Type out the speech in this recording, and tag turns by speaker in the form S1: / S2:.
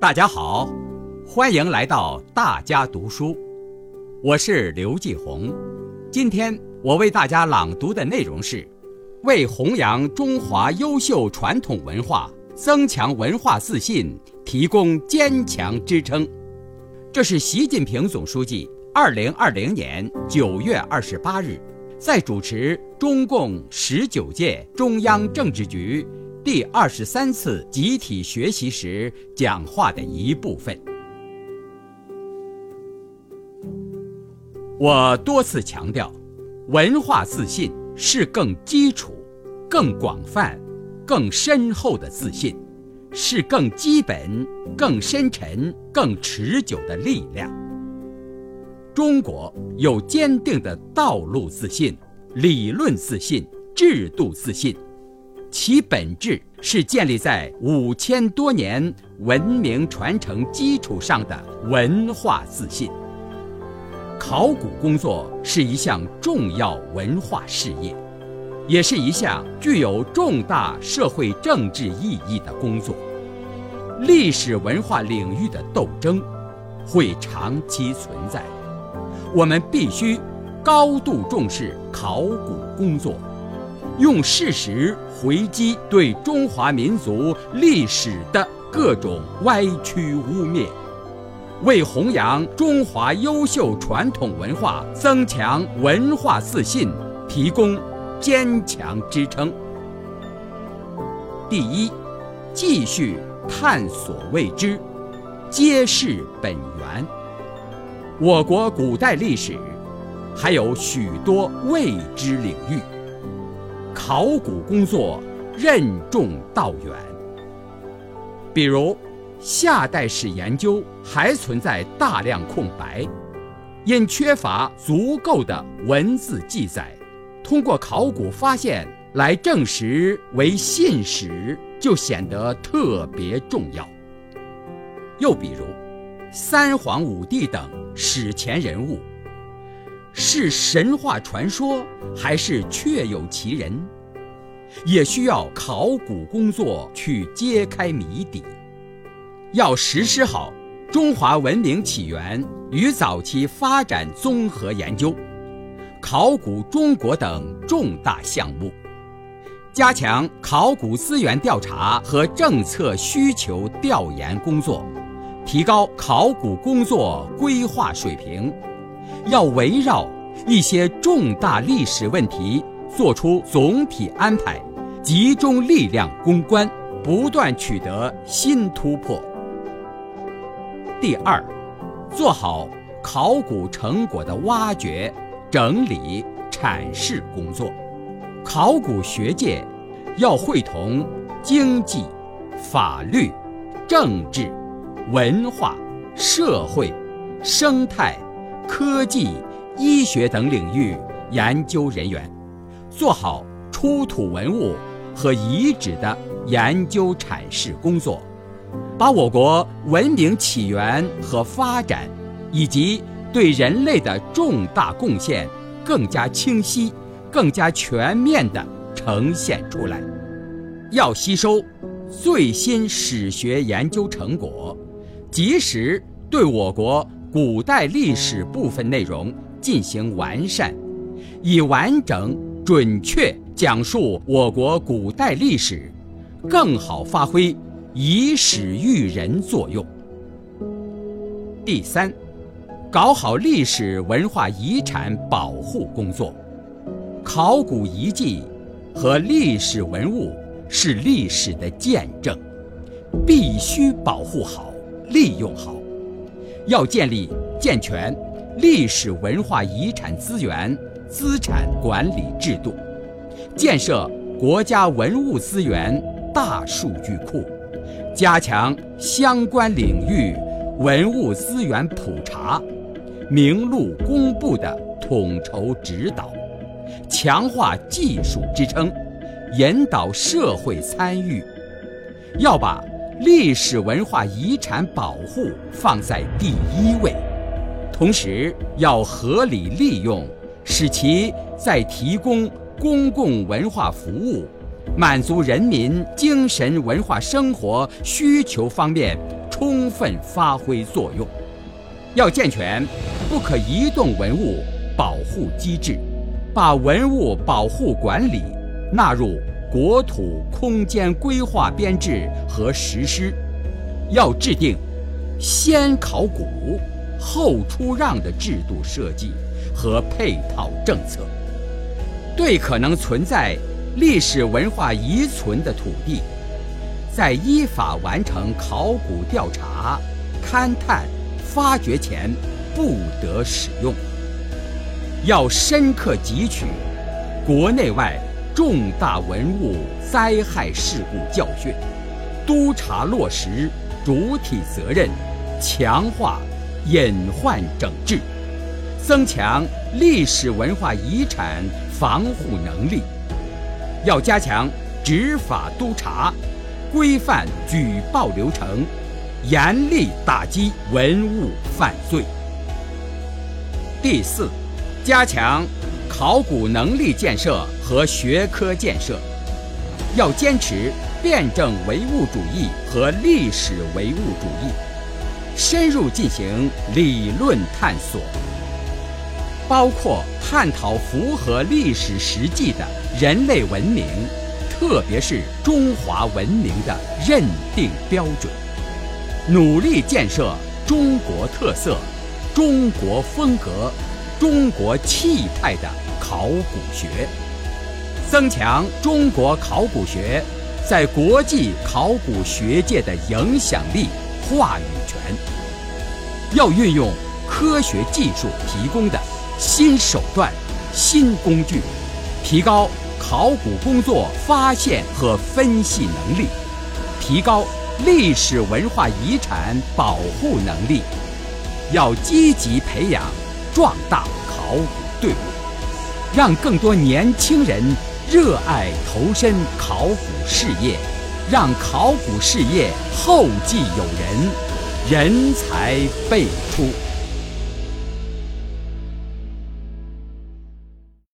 S1: 大家好，欢迎来到大家读书，我是刘继红。今天我为大家朗读的内容是：为弘扬中华优秀传统文化，增强文化自信，提供坚强支撑。这是习近平总书记二零二零年九月二十八日在主持中共十九届中央政治局。第二十三次集体学习时讲话的一部分。我多次强调，文化自信是更基础、更广泛、更深厚的自信，是更基本、更深沉、更持久的力量。中国有坚定的道路自信、理论自信、制度自信。其本质是建立在五千多年文明传承基础上的文化自信。考古工作是一项重要文化事业，也是一项具有重大社会政治意义的工作。历史文化领域的斗争会长期存在，我们必须高度重视考古工作。用事实回击对中华民族历史的各种歪曲污蔑，为弘扬中华优秀传统文化、增强文化自信提供坚强支撑。第一，继续探索未知，揭示本源。我国古代历史还有许多未知领域。考古工作任重道远，比如夏代史研究还存在大量空白，因缺乏足够的文字记载，通过考古发现来证实为信史，就显得特别重要。又比如三皇五帝等史前人物。是神话传说，还是确有其人？也需要考古工作去揭开谜底。要实施好中华文明起源与早期发展综合研究、考古中国等重大项目，加强考古资源调查和政策需求调研工作，提高考古工作规划水平。要围绕一些重大历史问题做出总体安排，集中力量攻关，不断取得新突破。第二，做好考古成果的挖掘、整理、阐释工作。考古学界要会同经济、法律、政治、文化、社会、生态。科技、医学等领域研究人员，做好出土文物和遗址的研究阐释工作，把我国文明起源和发展，以及对人类的重大贡献，更加清晰、更加全面地呈现出来。要吸收最新史学研究成果，及时对我国。古代历史部分内容进行完善，以完整准确讲述我国古代历史，更好发挥以史育人作用。第三，搞好历史文化遗产保护工作。考古遗迹和历史文物是历史的见证，必须保护好、利用好。要建立健全历史文化遗产资源资产管理制度，建设国家文物资源大数据库，加强相关领域文物资源普查、名录公布的统筹指导，强化技术支撑，引导社会参与。要把。历史文化遗产保护放在第一位，同时要合理利用，使其在提供公共文化服务、满足人民精神文化生活需求方面充分发挥作用。要健全不可移动文物保护机制，把文物保护管理纳入国土空间规划编制和实施。要制定先考古后出让的制度设计和配套政策。对可能存在历史文化遗存的土地，在依法完成考古调查、勘探。发掘前不得使用。要深刻汲取国内外重大文物灾害事故教训，督查落实主体责任，强化隐患整治，增强历史文化遗产防护能力。要加强执法督查，规范举报流程。严厉打击文物犯罪。第四，加强考古能力建设和学科建设，要坚持辩证唯物主义和历史唯物主义，深入进行理论探索，包括探讨符合历史实际的人类文明，特别是中华文明的认定标准。努力建设中国特色、中国风格、中国气派的考古学，增强中国考古学在国际考古学界的影响力、话语权。要运用科学技术提供的新手段、新工具，提高考古工作发现和分析能力，提高。历史文化遗产保护能力，要积极培养壮大考古队伍，让更多年轻人热爱投身考古事业，让考古事业后继有人，人才辈出。